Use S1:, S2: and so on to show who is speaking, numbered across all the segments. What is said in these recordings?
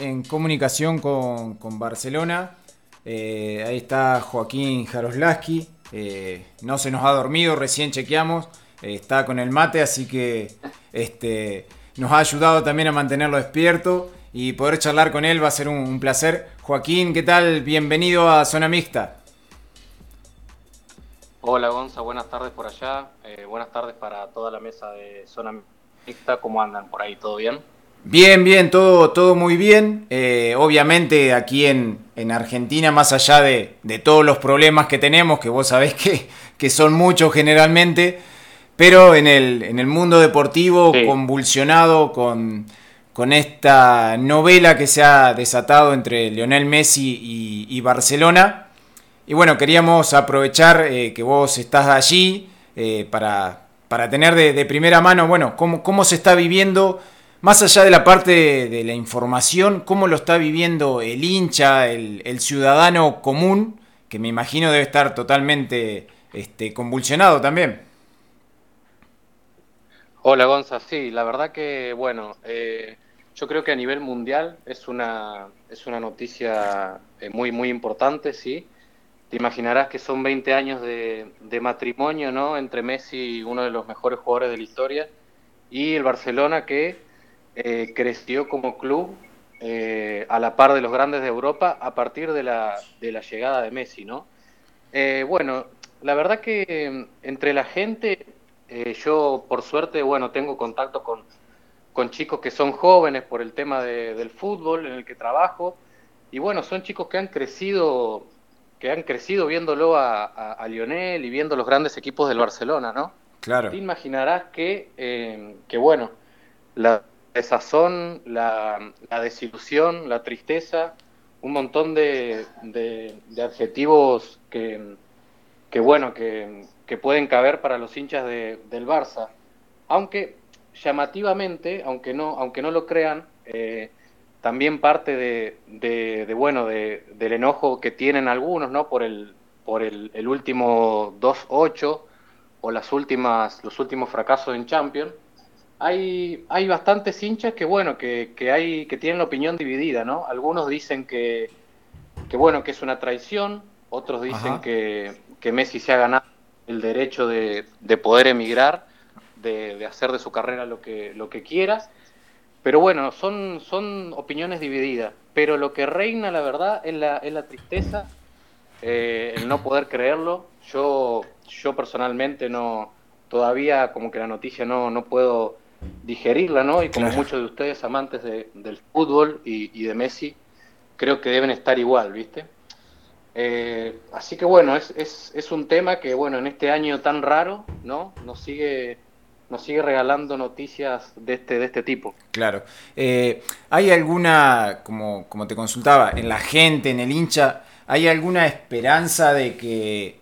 S1: en comunicación con, Barcelona. Eh, ahí está Joaquín Jaroslaski. Eh, no se nos ha dormido, recién chequeamos. Eh, está con el mate, así que este, nos ha ayudado también a mantenerlo despierto y poder charlar con él va a ser un, placer. Joaquín, ¿qué tal? Bienvenido a Zona Mixta.
S2: Hola Gonza, buenas tardes por allá. buenas tardes para toda la mesa de Zona Mixta. ¿Cómo andan por ahí? ¿Todo bien?
S1: Bien, bien, todo, todo muy bien. Eh, obviamente aquí en, Argentina, más allá de, todos los problemas que tenemos, que vos sabés que, que son muchos generalmente, pero en el, en el mundo deportivo convulsionado con, con, esta novela que se ha desatado entre Lionel Messi y, Barcelona. Y bueno, queríamos aprovechar eh, que vos estás allí eh, para, para, tener de, de, primera mano, bueno, cómo, cómo se está viviendo más allá de la parte de, la información, ¿cómo lo está viviendo el hincha, el, ciudadano común, que me imagino debe estar totalmente este, convulsionado también?
S2: Hola Gonza, sí, la verdad que, bueno, eh, yo creo que a nivel mundial es una, es una noticia eh, muy, muy importante, sí. Te imaginarás que son 20 años de, de matrimonio, ¿no? Entre Messi, uno de los mejores jugadores de la historia, y el Barcelona que eh, creció como club eh, a la par de los grandes de Europa a partir de la, de la llegada de Messi, ¿no? Eh, bueno, la verdad que entre la gente, yo por suerte, bueno, tengo contacto con, con chicos que son jóvenes por el tema del fútbol en el que trabajo, y bueno, son chicos que han crecido que han crecido viéndolo a, a, Lionel y viendo los grandes equipos del Barcelona, ¿no?
S1: Claro.
S2: Te imaginarás que, que bueno, la, desazón, la, la desilusión, la tristeza, un montón de, de, adjetivos que, que bueno, que, que, pueden caber para los hinchas de, del Barça. Aunque llamativamente, aunque no, aunque no lo crean, eh, también parte de, de, bueno, de, del enojo que tienen algunos, ¿no? Por el, por el, el último 2-8 o las últimas, los últimos fracasos en Champions hay, hay bastantes hinchas que, bueno, que, que, hay, que tienen la opinión dividida, ¿no? Algunos dicen que, que bueno, que es una traición, otros dicen que, que, Messi se ha ganado el derecho de, de poder emigrar, de, de, hacer de su carrera lo que, lo que quiera. Pero bueno, son, son opiniones divididas. Pero lo que reina, la verdad, es la, es la tristeza, eh, el no poder creerlo. Yo, yo personalmente no, todavía como que la noticia no, no puedo digerirla, ¿no? Y como muchos de ustedes amantes del fútbol y, de Messi, creo que deben estar igual, ¿viste? Eh, así que bueno, es, es, es, un tema que, bueno, en este año tan raro, ¿no? Nos sigue, nos sigue regalando noticias de este, de este tipo.
S1: Claro. Eh, ¿Hay alguna, como, como te consultaba, en la gente, en el hincha, ¿hay alguna esperanza de que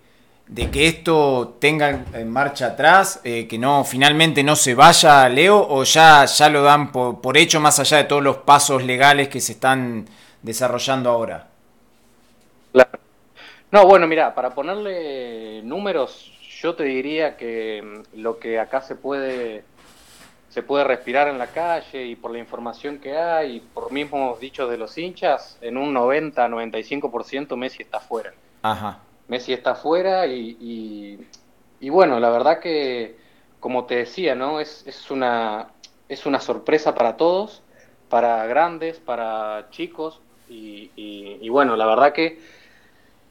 S1: de que esto tenga en marcha atrás, eh, que no finalmente no se vaya Leo o ya, ya lo dan por, hecho más allá de todos los pasos legales que se están desarrollando ahora?
S2: Claro. No, bueno, mira, para ponerle números, yo te diría que mm, lo que acá se puede se puede respirar en la calle y por la información que hay, y por mismos dichos de los hinchas, en un 90-95% Messi está fuera.
S1: Ajá.
S2: Messi está fuera y, y, bueno, la verdad que, como te decía, ¿no? Es, es, una, es una sorpresa para todos, para grandes, para chicos y, y bueno, la verdad que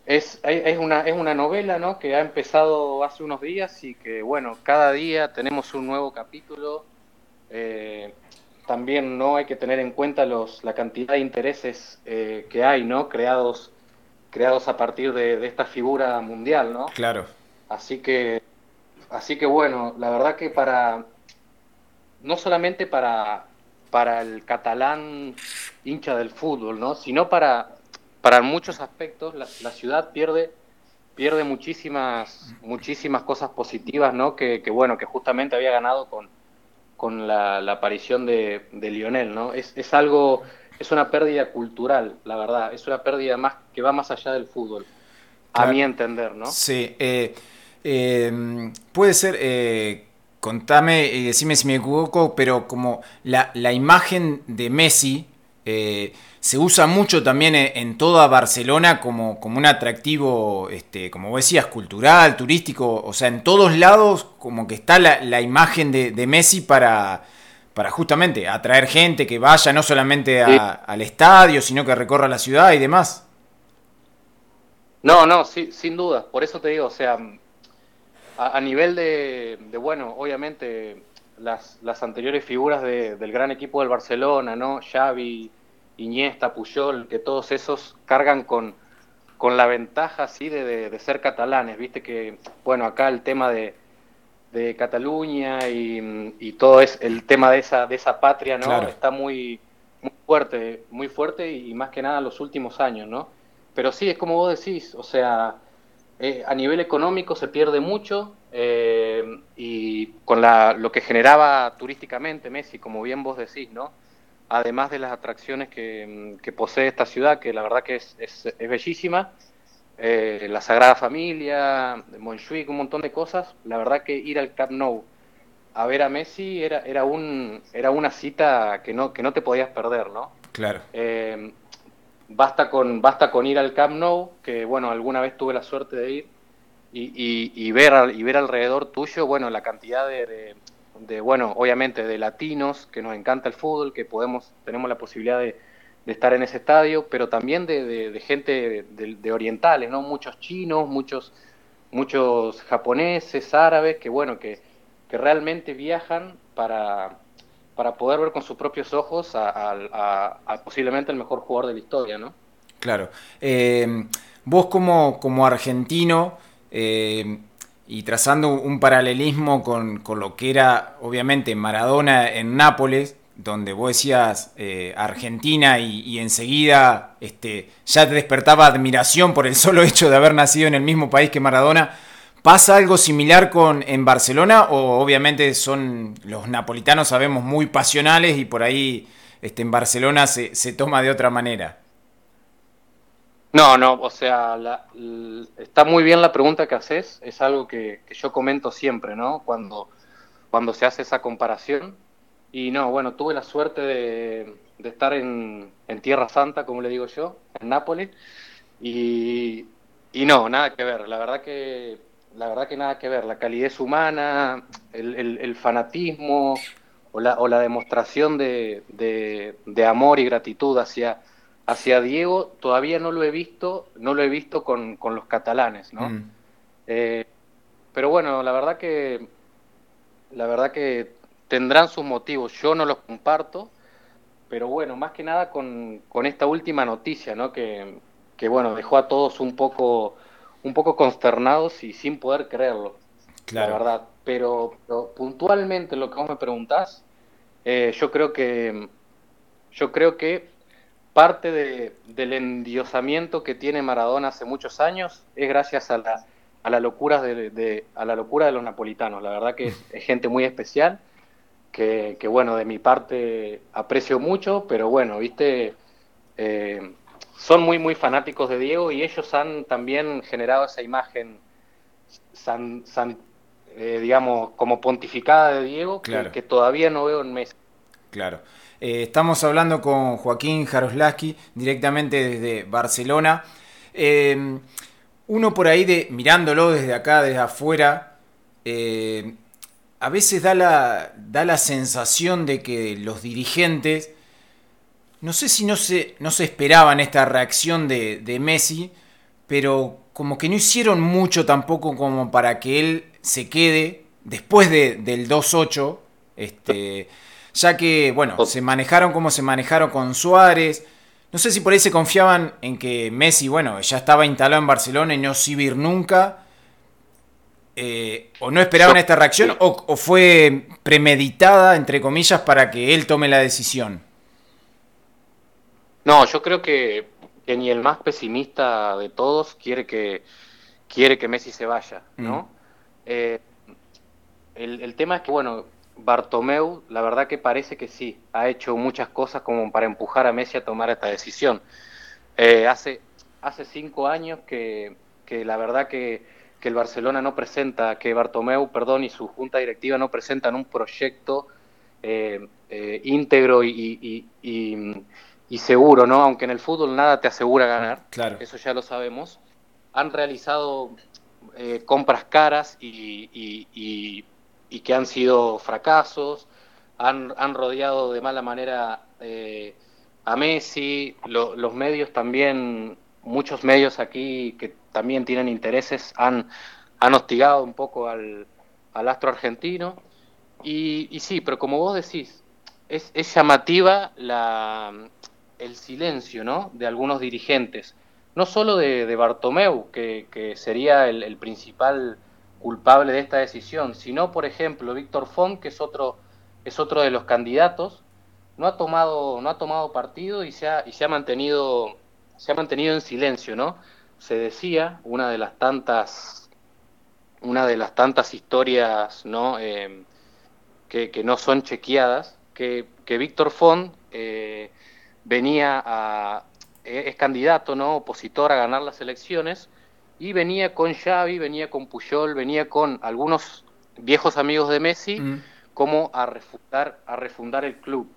S2: es, es, una, es una novela ¿no? que ha empezado hace unos días y que, bueno, cada día tenemos un nuevo capítulo. Eh, también no hay que tener en cuenta los, la cantidad de intereses eh, que hay, ¿no? Creados creados a partir de, esta figura mundial, ¿no?
S1: Claro.
S2: Así que, así que bueno, la verdad que para, no solamente para, para el catalán hincha del fútbol, ¿no? Sino para, para muchos aspectos la, ciudad pierde pierde muchísimas muchísimas cosas positivas no que, bueno que justamente había ganado con con la, aparición de, de, Lionel no es, es algo es una pérdida cultural, la verdad. Es una pérdida más que va más allá del fútbol, a mi entender, ¿no?
S1: Sí. Eh, eh, puede ser, eh, contame y decime si me equivoco, pero como la, imagen de Messi eh, se usa mucho también en, toda Barcelona como, como un atractivo, este, como vos decías, cultural, turístico, o sea, en todos lados como que está la, imagen de, Messi para, para justamente atraer gente que vaya no solamente al estadio, sino que recorra la ciudad y demás.
S2: No, no, sí, sin duda, por eso te digo, o sea, a, nivel de, de, bueno, obviamente las, las anteriores figuras del gran equipo del Barcelona, ¿no? Xavi, Iniesta, Puyol, que todos esos cargan con, con la ventaja así de, de, ser catalanes, viste que, bueno, acá el tema de, de Cataluña y, y, todo es el tema de esa, de esa patria, ¿no? Está muy, muy fuerte, muy fuerte y, más que nada en los últimos años, ¿no? Pero sí, es como vos decís, o sea, eh, a nivel económico se pierde mucho eh, y con la, lo que generaba turísticamente Messi, como bien vos decís, ¿no? además de las atracciones que, posee esta ciudad, que la verdad que es, es, bellísima, eh, la Sagrada Familia, Montjuic, un montón de cosas, la verdad que ir al Camp Nou a ver a Messi era, era, un, era una cita que no, que no te podías perder, ¿no?
S1: Claro.
S2: Eh, basta, con, basta con ir al Camp Nou, que bueno, alguna vez tuve la suerte de ir, y, y, ver, y ver alrededor tuyo, bueno, la cantidad de de, bueno, obviamente de latinos, que nos encanta el fútbol, que podemos, tenemos la posibilidad de, estar en ese estadio, pero también de, gente de, orientales, ¿no? Muchos chinos, muchos, muchos japoneses, árabes, que bueno, que, que realmente viajan para, para poder ver con sus propios ojos a, posiblemente el mejor jugador de la historia, ¿no?
S1: Claro. Eh, vos como, como argentino, eh, y trazando un paralelismo con, lo que era obviamente Maradona en Nápoles, donde vos decías eh, Argentina y, enseguida este, ya te despertaba admiración por el solo hecho de haber nacido en el mismo país que Maradona. ¿Pasa algo similar con en Barcelona o obviamente son los napolitanos sabemos muy pasionales y por ahí este, en Barcelona se, se toma de otra manera?
S2: No, no, o sea, está muy bien la pregunta que haces, es algo que, yo comento siempre, ¿no? Cuando, cuando se hace esa comparación. Y no, bueno, tuve la suerte de, estar en, Tierra Santa, como le digo yo, en Nápoles, y, y, no, nada que ver, la verdad que, la verdad que nada que ver, la calidez humana, el, fanatismo o la, o la demostración de, de amor y gratitud hacia hacia Diego todavía no lo he visto, no lo he visto con, los catalanes, ¿no? Mm. Eh, pero bueno, la verdad que la verdad que tendrán sus motivos, yo no los comparto, pero bueno, más que nada con, esta última noticia, ¿no? Que, bueno, dejó a todos un poco, un poco consternados y sin poder creerlo, claro. la verdad. Pero, puntualmente lo que vos me preguntás, eh, yo creo que yo creo que parte de, del endiosamiento que tiene Maradona hace muchos años es gracias a la, a la, locura, de, a la locura de los napolitanos. La verdad que es, gente muy especial, que, bueno, de mi parte aprecio mucho, pero bueno, viste, eh, son muy, muy fanáticos de Diego y ellos han también generado esa imagen, san, eh, digamos, como pontificada de Diego, que, que todavía no veo en Messi.
S1: Claro. Eh, estamos hablando con Joaquín Jaroslaski directamente desde Barcelona. Uno por ahí de mirándolo desde acá, desde afuera, a veces da la, da la sensación de que los dirigentes, no sé si no se, no se esperaban esta reacción de, de Messi, pero como que no hicieron mucho tampoco como para que él se quede después de, del 2-8. Este, ya que, bueno, se manejaron como se manejaron con Suárez. No sé si por ahí se confiaban en que Messi, bueno, ya estaba instalado en Barcelona y no se iba nunca. Eh, o no esperaban esta reacción, o, fue premeditada, entre comillas, para que él tome la decisión.
S2: No, yo creo que, ni el más pesimista de todos quiere que, quiere que Messi se vaya, ¿no? Mm. Eh, el, el, tema es que, bueno, Bartomeu, la verdad que parece que sí, ha hecho muchas cosas como para empujar a Messi a tomar esta decisión. Eh, hace, hace cinco años que, la verdad que, el Barcelona no presenta, que Bartomeu, perdón, y su junta directiva no presentan un proyecto eh, eh, íntegro y, y seguro, ¿no? Aunque en el fútbol nada te asegura ganar,
S1: claro.
S2: eso ya lo sabemos, han realizado eh, compras caras y, y, y, que han sido fracasos, han, han rodeado de mala manera eh, a Messi, los medios también, muchos medios aquí que también tienen intereses, han, han hostigado un poco al, al astro argentino. Y, y, sí, pero como vos decís, es, llamativa la, el silencio ¿no? de algunos dirigentes, no solo de, de Bartomeu, que, que sería el, el, principal culpable de esta decisión, sino, por ejemplo, Víctor Font, que es otro, es otro de los candidatos, no ha tomado, no ha tomado partido y se ha, y se ha mantenido, se ha mantenido en silencio, ¿no? Se decía, una de las tantas, una de las tantas historias, ¿no? Eh, que, que, no son chequeadas, que, que Víctor Font eh, venía a, es candidato, ¿no? Opositor a ganar las elecciones y venía con Xavi, venía con Puyol, venía con algunos viejos amigos de Messi, mm. como a refundar, a refundar el club.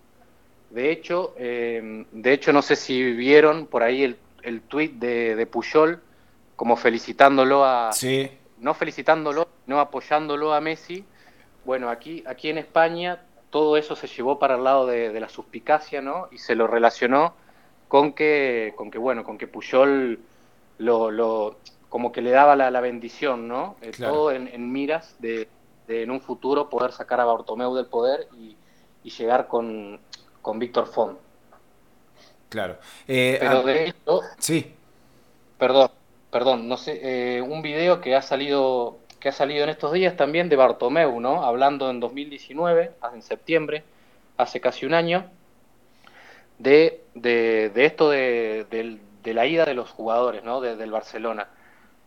S2: De hecho, eh, de hecho, no sé si vieron por ahí el, el tuit de, de, Puyol, como felicitándolo a...
S1: Sí.
S2: No felicitándolo, no apoyándolo a Messi. Bueno, aquí, aquí en España todo eso se llevó para el lado de, de la suspicacia, ¿no? Y se lo relacionó con que, con que bueno, con que Puyol lo, lo como que le daba la, la bendición, ¿no? Eh,
S1: Claro.
S2: Todo en, en miras de, de en un futuro poder sacar a Bartomeu del poder y, y llegar con, con Víctor Font.
S1: Claro. Eh,
S2: Pero
S1: ah,
S2: de hecho,
S1: sí,
S2: perdón, perdón, no sé, eh, un video que ha salido que ha salido en estos días también de Bartomeu, ¿no? Hablando en 2019, en septiembre, hace casi un año, de, de, de esto de, de, de, la ida de los jugadores, ¿no? De, del Barcelona.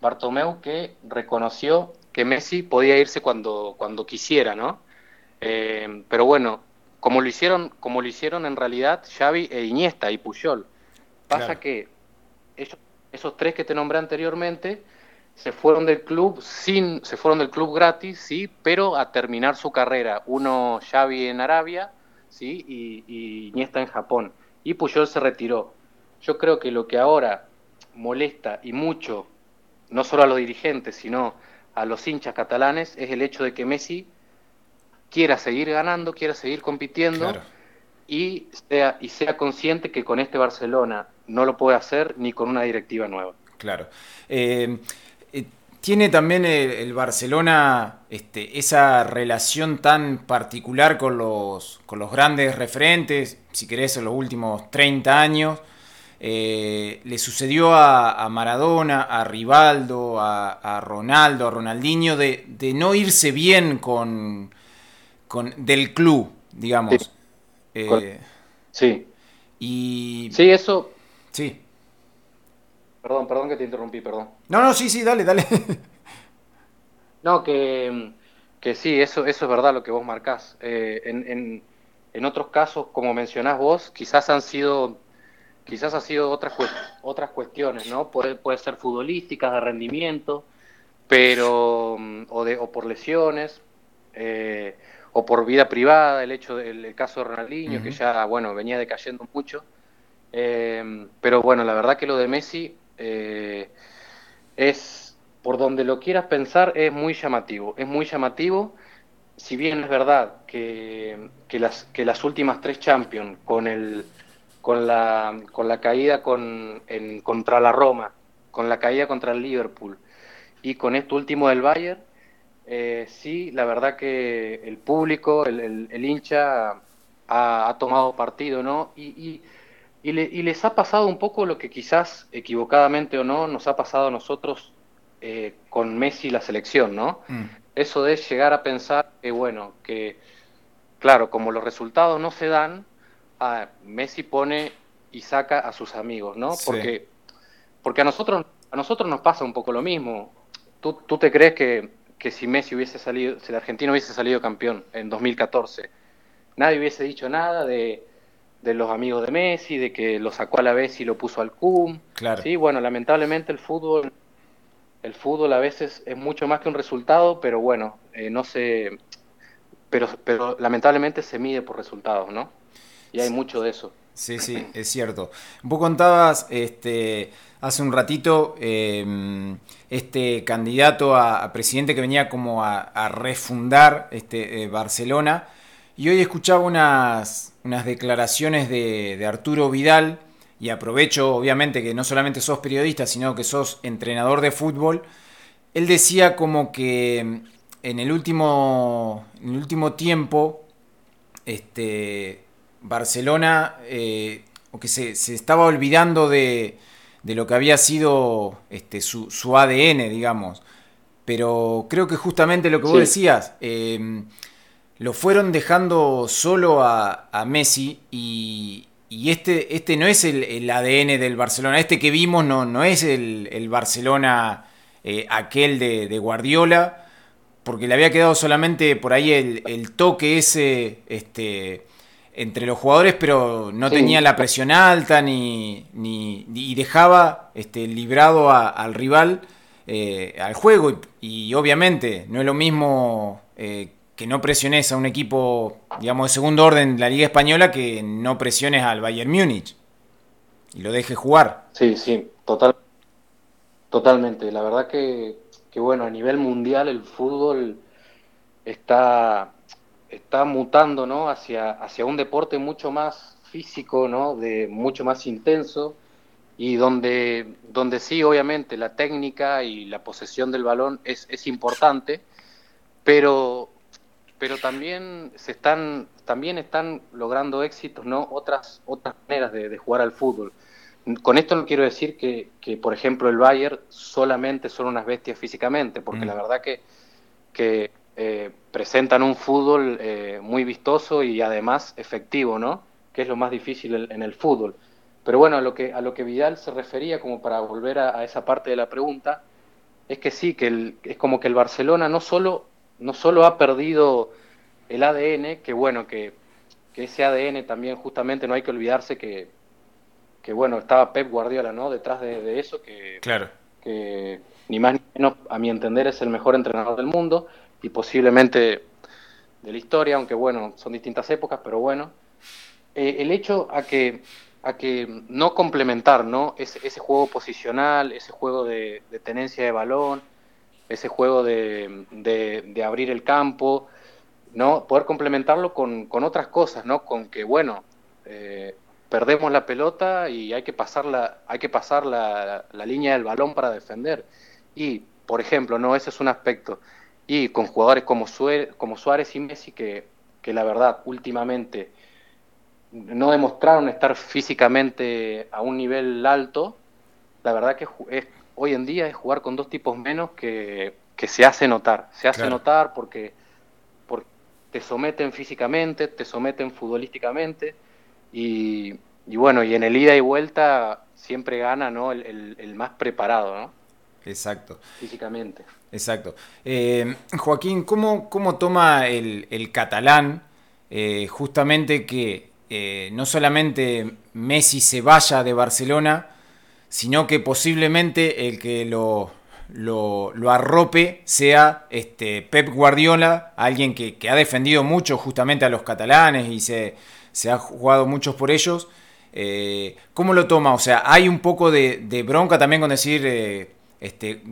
S2: Bartomeu que reconoció que Messi podía irse cuando, cuando quisiera, ¿no? Eh, pero bueno, como lo hicieron, como lo hicieron en realidad Xavi e Iniesta y Puyol. Pasa
S1: Claro.
S2: que ellos, esos tres que te nombré anteriormente se fueron del club sin, se fueron del club gratis, sí, pero a terminar su carrera. Uno Xavi en Arabia, sí, y, y Iniesta en Japón. Y Puyol se retiró. Yo creo que lo que ahora molesta y mucho, no solo a los dirigentes, sino a los hinchas catalanes, es el hecho de que Messi quiera seguir ganando, quiera seguir compitiendo
S1: claro.
S2: y sea, y sea consciente que con este Barcelona no lo puede hacer ni con una directiva nueva.
S1: Claro. Eh, eh, tiene también el, el Barcelona este, esa relación tan particular con los, con los grandes referentes, si querés, en los últimos 30 años. Eh, le sucedió a, a, Maradona, a Rivaldo, a, a Ronaldo, a Ronaldinho, de, de, no irse bien con, con del club, digamos.
S2: Sí. Eh, sí.
S1: Y...
S2: Sí, eso...
S1: Sí.
S2: Perdón, perdón que te interrumpí, perdón.
S1: No, no, sí, sí, dale, dale.
S2: no, que, que sí, eso, eso es verdad lo que vos marcás. Eh, en, en, en, otros casos, como mencionás vos, quizás han sido, quizás ha sido otras, otras cuestiones, ¿no? Puede, puede ser futbolísticas, de rendimiento, pero, o, de, o por lesiones, eh, o por vida privada, el hecho del el caso de Ronaldinho, uh -huh. que ya, bueno, venía decayendo mucho. Eh, pero bueno, la verdad que lo de Messi eh, es, por donde lo quieras pensar, es muy llamativo. Es muy llamativo, si bien es verdad que, que, las, que las últimas tres Champions, con, el, con, la, con la caída con, en, contra la Roma, con la caída contra el Liverpool y con esto último del Bayern, eh, sí, la verdad que el público, el, el, el hincha ha, ha, tomado partido, ¿no? Y, y, y, le, y, les ha pasado un poco lo que quizás equivocadamente o no nos ha pasado a nosotros eh, con Messi y la selección, ¿no? Mm. Eso de llegar a pensar que, bueno, que, claro, como los resultados no se dan, ah, Messi pone y saca a sus amigos, ¿no?
S1: Sí.
S2: Porque, porque a, nosotros, a nosotros nos pasa un poco lo mismo. ¿Tú, tú te crees que que si Messi hubiese salido, si la Argentina hubiese salido campeón en 2014, nadie hubiese dicho nada de, de los amigos de Messi, de que lo sacó a la vez y lo puso al CUM.
S1: Claro.
S2: Sí, bueno, lamentablemente el fútbol, el fútbol a veces es mucho más que un resultado, pero bueno, eh, no se, pero, pero lamentablemente se mide por resultados, ¿no? Y hay mucho de eso.
S1: Sí, sí, es cierto. Vos contabas este, hace un ratito em, este candidato a, presidente que venía como a, refundar este, eh, Barcelona y hoy escuchaba unas, unas declaraciones de, de Arturo Vidal y aprovecho obviamente que no solamente sos periodista, sino que sos entrenador de fútbol. Él decía como que em, en el último, en el último tiempo este, Barcelona, eh, o que se, estaba olvidando de, lo que había sido este, su, ADN, digamos. Pero creo que justamente lo que vos decías, em, lo fueron dejando solo a, Messi y, este, este no es el, ADN del Barcelona, este que vimos no, no es el, Barcelona eh, aquel de, Guardiola, porque le había quedado solamente por ahí el, el toque ese este, entre los jugadores, pero no tenía la presión alta ni, ni y dejaba este, librado al rival eh, al juego. Y, obviamente no es lo mismo eh, que no presiones a un equipo, digamos, de segundo orden de la Liga Española que no presiones al Bayern Múnich y lo dejes jugar.
S2: Sí, sí, total, totalmente. La verdad que, que bueno, a nivel mundial el fútbol está está mutando ¿no? hacia, hacia un deporte mucho más físico, ¿no? de mucho más intenso, y donde, donde sí, obviamente, la técnica y la posesión del balón es, es importante, pero, pero también se están, también están logrando éxitos, ¿no? Otras, otras maneras de, jugar al fútbol. Con esto no quiero decir que, que, por ejemplo, el Bayern solamente son unas bestias físicamente, porque mm. la verdad que, que eh, presentan un fútbol eh, muy vistoso y además efectivo, ¿no? Que es lo más difícil en el fútbol. Pero bueno, a lo que, a lo que Vidal se refería, como para volver a, esa parte de la pregunta, es que sí, que es como que el Barcelona no solo, no solo ha perdido el ADN, que bueno, que, ese ADN también justamente no hay que olvidarse que, que bueno, estaba Pep Guardiola, ¿no? Detrás de, de eso, que,
S1: claro.
S2: que ni más ni menos, a mi entender, es el mejor entrenador del mundo y posiblemente de la historia, aunque bueno, son distintas épocas, pero bueno, eh, el hecho a que, a que no complementar ¿no? Ese, juego posicional, ese juego de, tenencia de balón, ese juego de, de, abrir el campo, ¿no? poder complementarlo con, con, otras cosas, ¿no? con que bueno, eh, perdemos la pelota y hay que pasar, la, hay que pasar la, la, línea del balón para defender. Y, por ejemplo, no ese es un aspecto y con jugadores como, como Suárez y Messi que, que la verdad últimamente no demostraron estar físicamente a un nivel alto, la verdad que es, hoy en día es jugar con dos tipos menos que, que se hace notar. Se hace notar porque, porque te someten físicamente, te someten futbolísticamente y, y, bueno, y en el ida y vuelta siempre gana ¿no? el, el, el más preparado, ¿no?
S1: Exacto.
S2: Físicamente.
S1: Exacto. Eh, Joaquín, ¿cómo, cómo toma el, catalán eh, justamente que eh, no solamente Messi se vaya de Barcelona, sino que posiblemente el que lo, lo, arrope sea este, Pep Guardiola, alguien que, ha defendido mucho justamente a los catalanes y se, se ha jugado muchos por ellos? ¿Cómo lo toma? O sea, hay un poco de bronca también con decir este,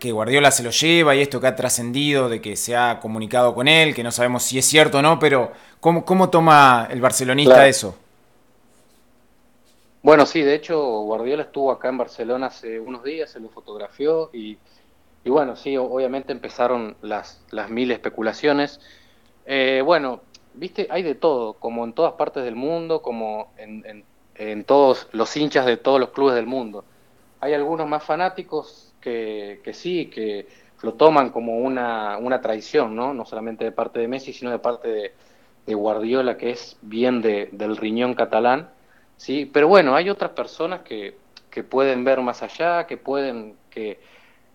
S1: que Guardiola se lo lleva y esto que ha trascendido de que se ha comunicado con él, que no sabemos si es cierto o no, pero ¿cómo, cómo toma el barcelonista eso?
S2: Bueno, sí, de hecho Guardiola estuvo acá en Barcelona hace unos días, se lo fotografió y, y bueno, sí, obviamente empezaron las, las mil especulaciones. Eh, bueno, viste, hay de todo, como en todas partes del mundo, como en, en todos los hinchas de todos los clubes del mundo. Hay algunos más fanáticos, que, sí, que lo toman como una, una traición, ¿no? No solamente de parte de Messi, sino de parte de, Guardiola, que es bien de, del riñón catalán, ¿sí? Pero bueno, hay otras personas que, que pueden ver más allá, que pueden, que,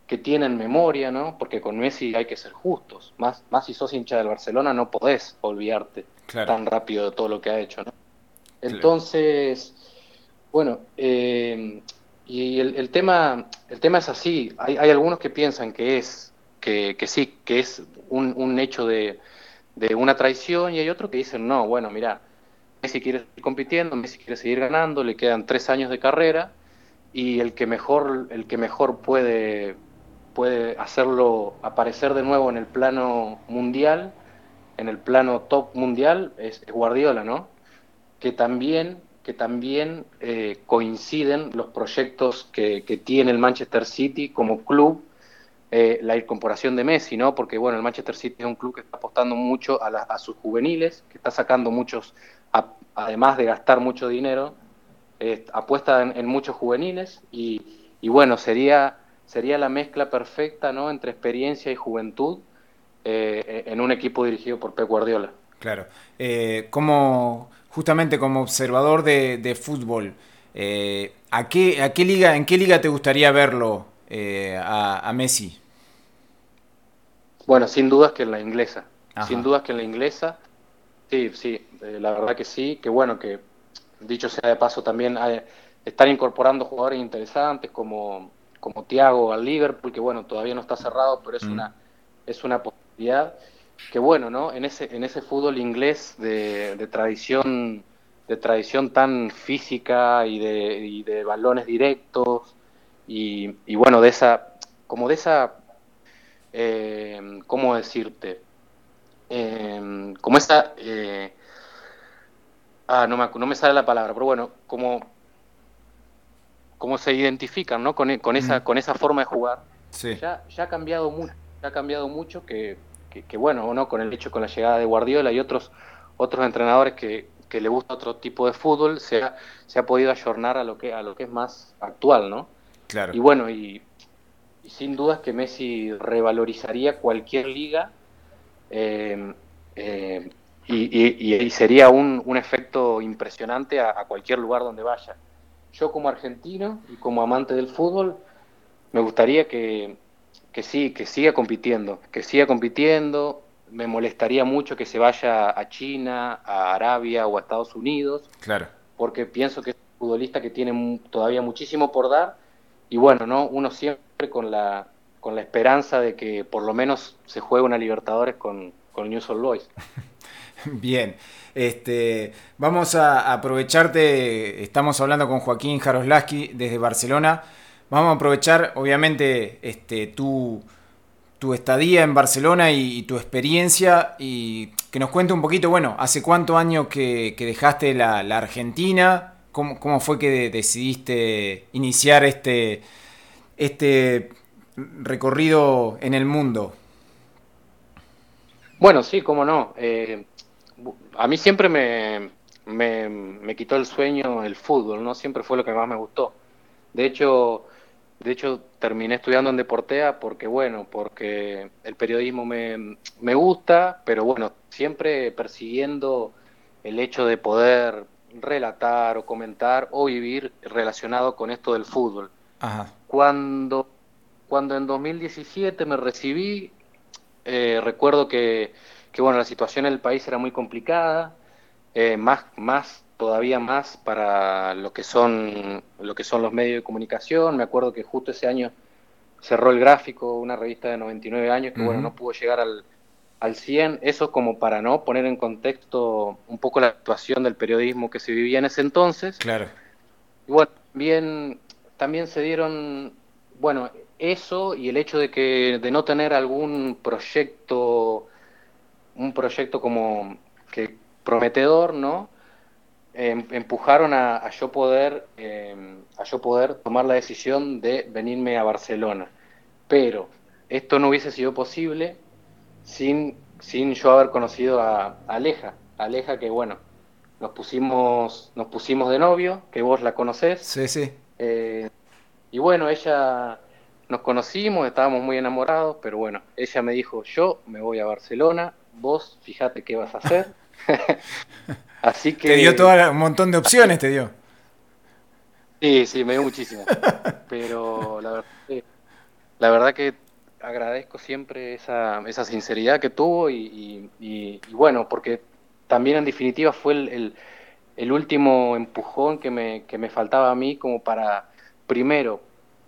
S2: que tienen memoria, ¿no? Porque con Messi hay que ser justos. Más, más si sos hincha del Barcelona no podés olvidarte tan rápido de todo lo que ha hecho, ¿no? Entonces, bueno, eh, el, tema, el tema es así. Hay, algunos que piensan que es, que, que sí, que es un, un hecho de, de, una traición y hay otros que dicen, no, bueno, mira, Messi quiere seguir compitiendo, Messi quiere seguir ganando, le quedan tres años de carrera y el que mejor, el que mejor puede, puede hacerlo aparecer de nuevo en el plano mundial, en el plano top mundial, es, Guardiola, ¿no? Que también, que también eh, coinciden los proyectos que, que tiene el Manchester City como club eh, la incorporación de Messi, ¿no? Porque bueno, el Manchester City es un club que está apostando mucho a, sus juveniles, que está sacando muchos, además de gastar mucho dinero, apuesta en, muchos juveniles y, bueno, sería, sería la mezcla perfecta, ¿no? Entre experiencia y juventud eh, en un equipo dirigido por Pep Guardiola.
S1: Claro. como, justamente como observador de, fútbol, ¿a qué, ¿a qué liga, en qué liga te gustaría verlo a, a Messi?
S2: Bueno, sin dudas que en la inglesa. Sin dudas que en la inglesa. Sí, sí, eh, la verdad que sí. Que bueno, que dicho sea de paso también están incorporando jugadores interesantes como, como Thiago al Liverpool, que bueno, todavía no está cerrado, pero es mm. una es una posibilidad. Que bueno, ¿no? En ese, en ese fútbol inglés de, de tradición de tradición tan física y de, y de balones directos y, y bueno, de esa como de esa eh, ¿cómo decirte? Eh, como esa... Eh, ah, no me, no me sale la palabra, pero bueno, como, como se identifican ¿no? con, con esa, con esa forma de jugar. Ya, ya ha cambiado mucho, ya ha cambiado mucho que, que, bueno, ¿no? con el hecho, con la llegada de Guardiola y otros, otros entrenadores que, que le gusta otro tipo de fútbol, se ha, se ha podido ayornar a lo que, a lo que es más actual, ¿no?
S1: Claro.
S2: Y bueno, y y sin dudas que Messi revalorizaría cualquier liga eh, eh, y, sería un, un, efecto impresionante a, cualquier lugar donde vaya. Yo como argentino y como amante del fútbol, me gustaría que, que sí, que siga compitiendo, que siga compitiendo. Me molestaría mucho que se vaya a China, a Arabia o a Estados Unidos.
S1: Claro.
S2: Porque pienso que es un futbolista que tiene todavía muchísimo por dar. Y bueno, ¿no? Uno siempre con la, con la esperanza de que por lo menos se juegue una Libertadores con, con News All Boys.
S1: Bien, este, vamos a aprovecharte, estamos hablando con Joaquín Jaroslaski desde Barcelona, vamos a aprovechar obviamente este, tu, tu estadía en Barcelona y, tu experiencia y que nos cuente un poquito, bueno, hace cuánto años que, dejaste la, Argentina, ¿Cómo, ¿Cómo, fue que decidiste iniciar este, este recorrido en el mundo?
S2: Bueno, sí, cómo no. Eh, a mí siempre me, me, quitó el sueño el fútbol, ¿no? Siempre fue lo que más me gustó. De hecho, de hecho terminé estudiando en Deportea porque, bueno, porque el periodismo me, me gusta, pero bueno, siempre persiguiendo el hecho de poder relatar o comentar o vivir relacionado con esto del fútbol. Cuando, cuando en 2017 me recibí, eh, recuerdo que, que, bueno, la situación en el país era muy complicada, eh, más, más, todavía más para lo que, son, lo que son los medios de comunicación. Me acuerdo que justo ese año cerró el gráfico, una revista de 99 años, que bueno, no pudo llegar al, al 100, eso como para no poner en contexto un poco la situación del periodismo que se vivía en ese entonces.
S1: Claro.
S2: Y bueno, bien también se dieron, bueno, eso y el hecho de que de no tener algún proyecto, un proyecto como que prometedor, ¿no? Em, empujaron a, yo poder em, a yo poder tomar la decisión de venirme a Barcelona. Pero esto no hubiese sido posible sin, sin yo haber conocido a, Aleja. Aleja que bueno, nos pusimos, nos pusimos de novio, que vos la conocés.
S1: Sí, sí.
S2: Eh, y bueno, ella nos conocimos, estábamos muy enamorados, pero bueno, ella me dijo, yo me voy a Barcelona, vos fíjate qué vas a hacer. Así que...
S1: Te dio todo un montón de opciones, te dio.
S2: Sí, sí, me dio muchísimas. Pero la verdad, que, la verdad que agradezco siempre esa, esa sinceridad que tuvo y, y, bueno, porque también en definitiva fue el, el último empujón que me, que me faltaba a mí como para, primero,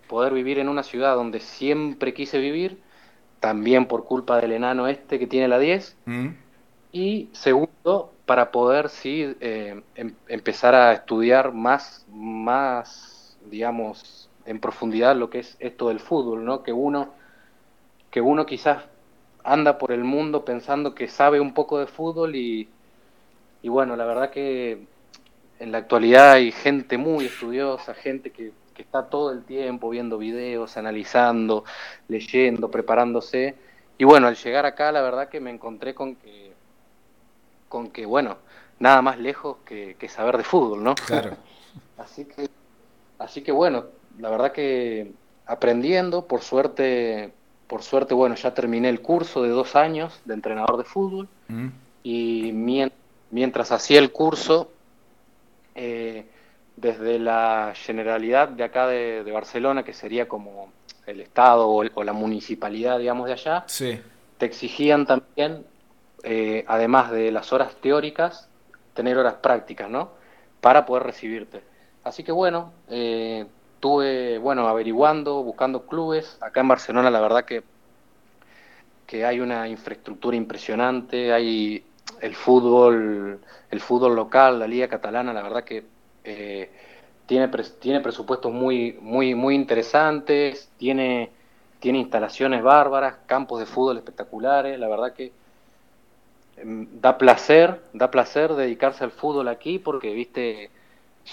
S2: poder vivir en una ciudad donde siempre quise vivir, también por culpa del enano este que tiene la 10, mm. Y segundo, para poder sí eh, em, empezar a estudiar más, más, digamos, en profundidad lo que es esto del fútbol, ¿no? Que uno, que uno quizás anda por el mundo pensando que sabe un poco de fútbol y, y bueno, la verdad que en la actualidad hay gente muy estudiosa, gente que, que está todo el tiempo viendo videos, analizando, leyendo, preparándose. Y bueno, al llegar acá, la verdad que me encontré con que con que, bueno, nada más lejos que, saber de fútbol, ¿no?
S1: Claro.
S2: así que, así que bueno, la verdad que aprendiendo, por suerte, por suerte, bueno, ya terminé el curso de dos años de entrenador de fútbol mm. y mientras hacía el curso, eh, desde la generalidad de acá de, Barcelona, que sería como el Estado o, o, la municipalidad, digamos, de allá,
S1: sí.
S2: te exigían también eh, además de las horas teóricas, tener horas prácticas, ¿no? Para poder recibirte. Así que bueno, eh, tuve, bueno, averiguando, buscando clubes. Acá en Barcelona la verdad que, que hay una infraestructura impresionante, hay el fútbol, el fútbol local, la liga catalana, la verdad que eh, tiene, tiene presupuestos muy, muy, muy interesantes, tiene, tiene instalaciones bárbaras, campos de fútbol espectaculares, la verdad que da placer, da placer dedicarse al fútbol aquí porque, viste,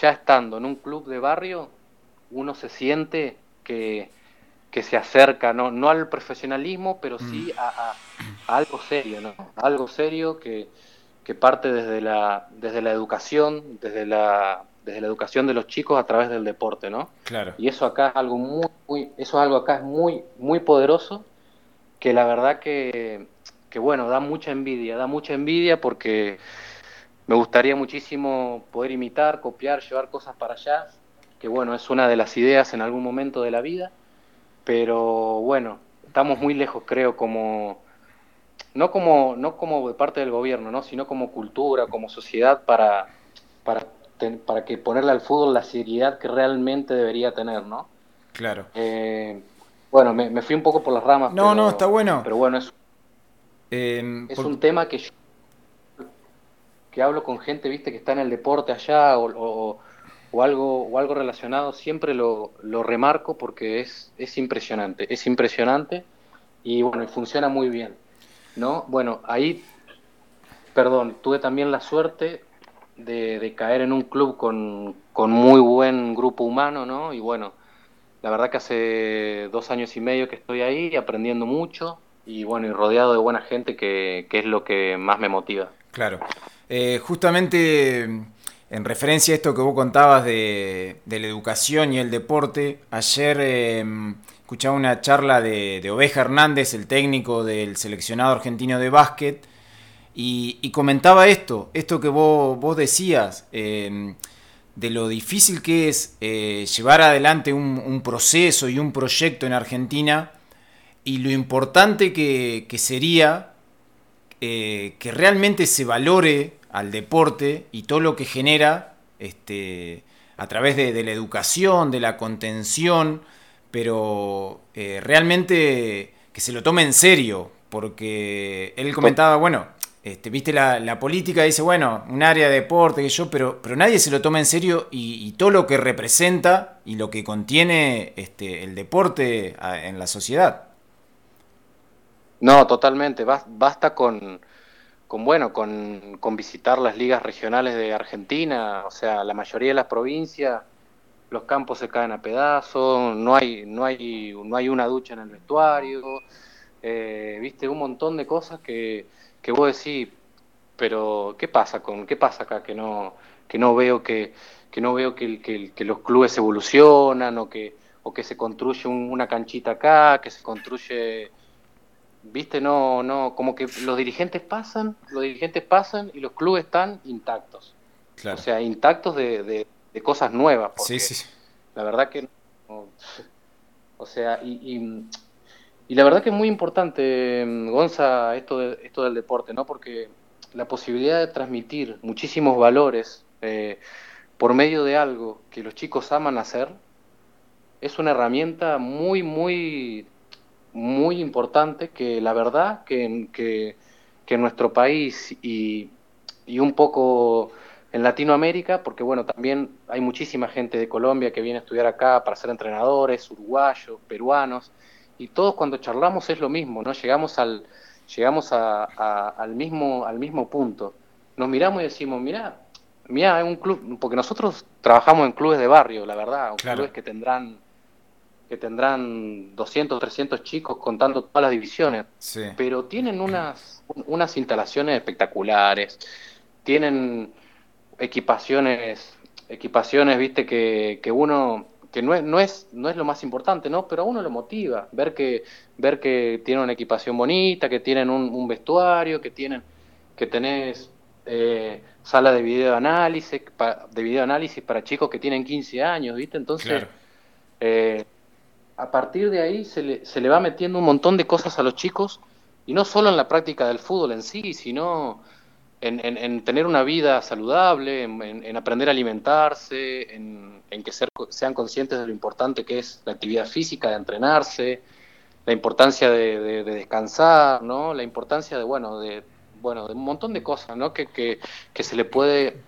S2: ya estando en un club de barrio, uno se siente que, que se acerca, no, no al profesionalismo, pero sí mm. a, algo serio, ¿no? algo serio que, que, parte desde la, desde la educación, desde la, desde la educación de los chicos a través del deporte, ¿no?
S1: Claro.
S2: Y eso acá es algo muy, muy, eso es algo acá es muy, muy poderoso, que la verdad que que bueno, da mucha envidia, da mucha envidia porque me gustaría muchísimo poder imitar, copiar, llevar cosas para allá, que bueno, es una de las ideas en algún momento de la vida, pero bueno, estamos muy lejos, creo, como no como no como de parte del gobierno, ¿no? sino como cultura, como sociedad para para para que ponerle al fútbol la seriedad que realmente debería tener, ¿no?
S1: Claro.
S2: Eh, bueno, me, fui un poco por las ramas.
S1: No, no, está bueno.
S2: Pero bueno, es Em, es un tema que yo que hablo con gente, viste, que está en el deporte allá o, o, algo o algo relacionado, siempre lo, lo remarco porque es, es impresionante, es impresionante y bueno, funciona muy bien, ¿no? Bueno, ahí, perdón, tuve también la suerte de, de caer en un club con, con muy buen grupo humano, ¿no? Y bueno, la verdad que hace dos años y medio que estoy ahí aprendiendo mucho, y bueno, y rodeado de buena gente que, es lo que más me motiva.
S1: Claro. Eh, justamente en referencia a esto que vos contabas de, la educación y el deporte, ayer eh, escuchaba una charla de, Oveja Hernández, el técnico del seleccionado argentino de básquet, y, comentaba esto, esto que vos, vos decías, eh, de lo difícil que es llevar adelante un proceso y un proyecto en Argentina y lo importante que, sería eh, que realmente se valore al deporte y todo lo que genera este, a través de, la educación, de la contención, pero eh, realmente que se lo tome en serio, porque él comentaba, bueno, este, viste la, política, dice, bueno, un área de deporte, que yo, pero, pero nadie se lo toma en serio y, todo lo que representa y lo que contiene este, el deporte en la sociedad.
S2: No, totalmente. Basta con, con bueno, con, con, visitar las ligas regionales de Argentina. O sea, la mayoría de las provincias, los campos se caen a pedazos, no hay, no hay, no hay una ducha en el vestuario. Eh, Viste, un montón de cosas que, que vos decís, pero ¿qué pasa con, qué pasa acá que no, que no veo que, que no veo que, que, que los clubes evolucionan o que, o que se construye una canchita acá, que se construye viste, no, no, como que los dirigentes pasan, los dirigentes pasan y los clubes están intactos. O sea, intactos de, de, cosas nuevas.
S1: sí, sí.
S2: La verdad que o sea, y, y, la verdad que es muy importante, Gonza, esto, de, esto del deporte, ¿no? Porque la posibilidad de transmitir muchísimos valores eh, por medio de algo que los chicos aman hacer es una herramienta muy, muy muy importante que la verdad que, que en nuestro país y, y un poco en Latinoamérica, porque bueno, también hay muchísima gente de Colombia que viene a estudiar acá para ser entrenadores, uruguayos, peruanos, y todos cuando charlamos es lo mismo, ¿no? Llegamos al, llegamos a, al, mismo, al mismo punto. Nos miramos y decimos, mira, mira, hay un club, porque nosotros trabajamos en clubes de barrio, la verdad, clubes que tendrán que tendrán 200, 300 chicos contando todas las divisiones, pero tienen unas, unas instalaciones espectaculares, tienen equipaciones, equipaciones, viste, que, que uno, que no es, no es, no es lo más importante, ¿no? Pero a uno lo motiva, ver que, ver que tienen una equipación bonita, que tienen un, vestuario, que tienen, que tenés eh, sala de videoanálisis, de videoanálisis para chicos que tienen 15 años, ¿viste? Entonces, eh, a partir de ahí se le, se le va metiendo un montón de cosas a los chicos, y no solo en la práctica del fútbol en sí, sino en, tener una vida saludable, en, aprender a alimentarse, en, que sean conscientes de lo importante que es la actividad física, de entrenarse, la importancia de, descansar, ¿no? La importancia de, bueno, de, bueno, de un montón de cosas, ¿no? Que, que, que se le puede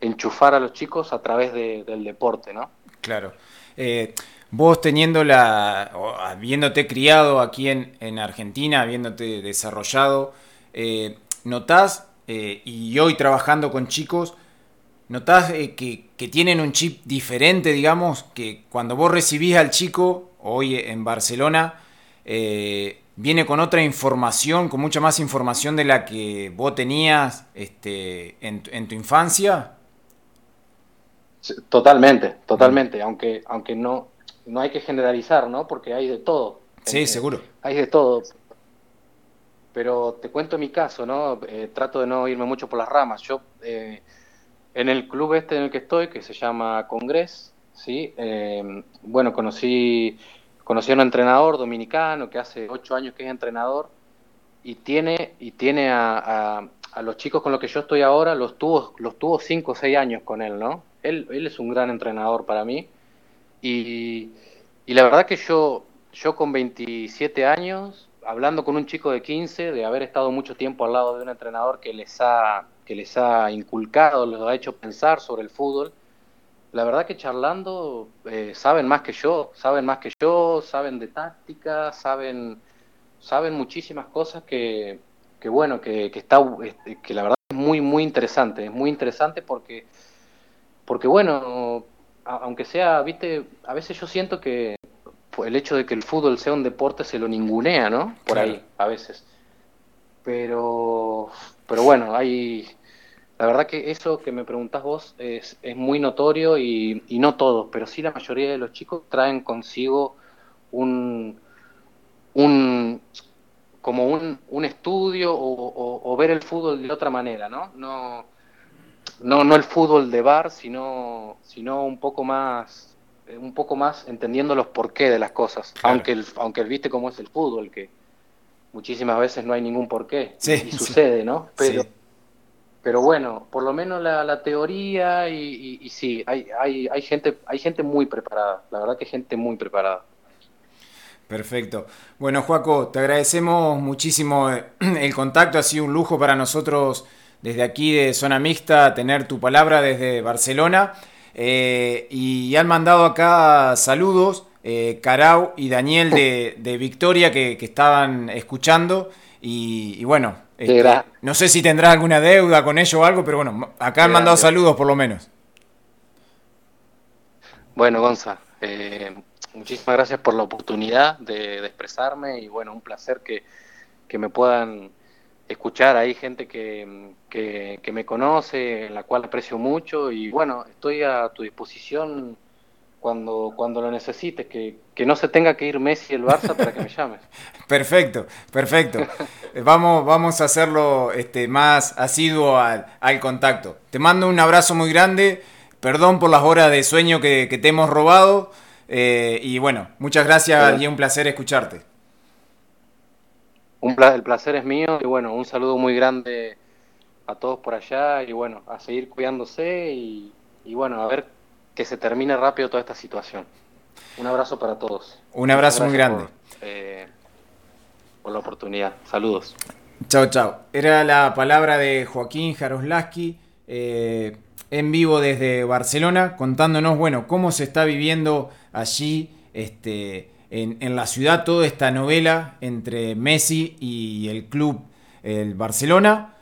S2: enchufar a los chicos a través del deporte, ¿no?
S1: Claro. Eh, Vos teniendo la, habiéndote criado aquí en, en Argentina, habiéndote desarrollado, eh, ¿notás, eh, y hoy trabajando con chicos, notás eh, que, tienen un chip diferente, digamos, que cuando vos recibís al chico, hoy en Barcelona, viene con otra información, con mucha más información de la que vos tenías este, en, en tu infancia?
S2: Totalmente, totalmente, aunque, aunque no, no hay que generalizar, ¿no? Porque hay de todo.
S1: Sí, seguro.
S2: Hay de todo. Pero te cuento mi caso, ¿no? Eh, trato de no irme mucho por las ramas. Yo, eh, en el club este en el que estoy, que se llama Congres, ¿sí? Eh, bueno, conocí, conocí a un entrenador dominicano que hace ocho años que es entrenador y tiene, y tiene a, a, los chicos con los que yo estoy ahora, los tuvo, los tuvo cinco o seis años con él, ¿no? Él, él es un gran entrenador para mí y, la verdad que yo, yo con 27 años, hablando con un chico de 15, de haber estado mucho tiempo al lado de un entrenador que les ha, que les ha inculcado, les ha hecho pensar sobre el fútbol, la verdad que charlando eh, saben más que yo, saben más que yo, saben de táctica, saben, saben muchísimas cosas que, que bueno, que, que, está, este, que la verdad es muy, muy interesante, es muy interesante porque, porque bueno, aunque sea, viste, a veces yo siento que el hecho de que el fútbol sea un deporte se lo ningunea, ¿no? Por ahí, a veces. Pero, pero bueno, hay, la verdad que eso que me preguntás vos es, es muy notorio y, y, no todos, pero sí la mayoría de los chicos traen consigo un, un como un, un estudio o, o, ver el fútbol de otra manera, ¿no? No, no, no el fútbol de bar, sino, sino un poco más, eh, un poco más entendiendo los porqué de las cosas. Aunque el, aunque el viste cómo es el fútbol, que muchísimas veces no hay ningún porqué y sucede, ¿no? Pero, pero bueno, por lo menos la, la teoría y, y, sí, hay, hay, hay gente, hay gente muy preparada. La verdad que gente muy preparada.
S1: Perfecto. Bueno, Juaco, te agradecemos muchísimo eh, el contacto, ha sido un lujo para nosotros desde aquí de Zona Mixta tener tu palabra desde Barcelona. Eh, y han mandado acá saludos, eh, Carau y Daniel de, Victoria que, estaban escuchando. Y, bueno, este, no sé si tendrás alguna deuda con ellos o algo, pero bueno, acá han mandado saludos por lo menos.
S2: Bueno, Gonza, eh, muchísimas gracias por la oportunidad de, expresarme y bueno, un placer que, que me puedan escuchar ahí gente que, que, me conoce, la cual aprecio mucho y bueno, estoy a tu disposición cuando, cuando lo necesites, que, que no se tenga que ir Messi el Barça para que me llames.
S1: perfecto, perfecto. vamos, vamos a hacerlo este, más asiduo al, al, contacto. Te mando un abrazo muy grande, perdón por las horas de sueño que, te hemos robado eh, y bueno, muchas gracias y un placer escucharte
S2: el placer es mío y bueno, un saludo muy grande a todos por allá y bueno, a seguir cuidándose y, bueno, a ver que se termine rápido toda esta situación. Un abrazo para todos.
S1: Un abrazo muy grande.
S2: Eh, por la oportunidad. Saludos.
S1: Chao, chao. Era la palabra de Joaquín Jaroslaski, eh, en vivo desde Barcelona, contándonos, bueno, cómo se está viviendo allí, este, en, en la ciudad, toda esta novela entre Messi y el club, el Barcelona.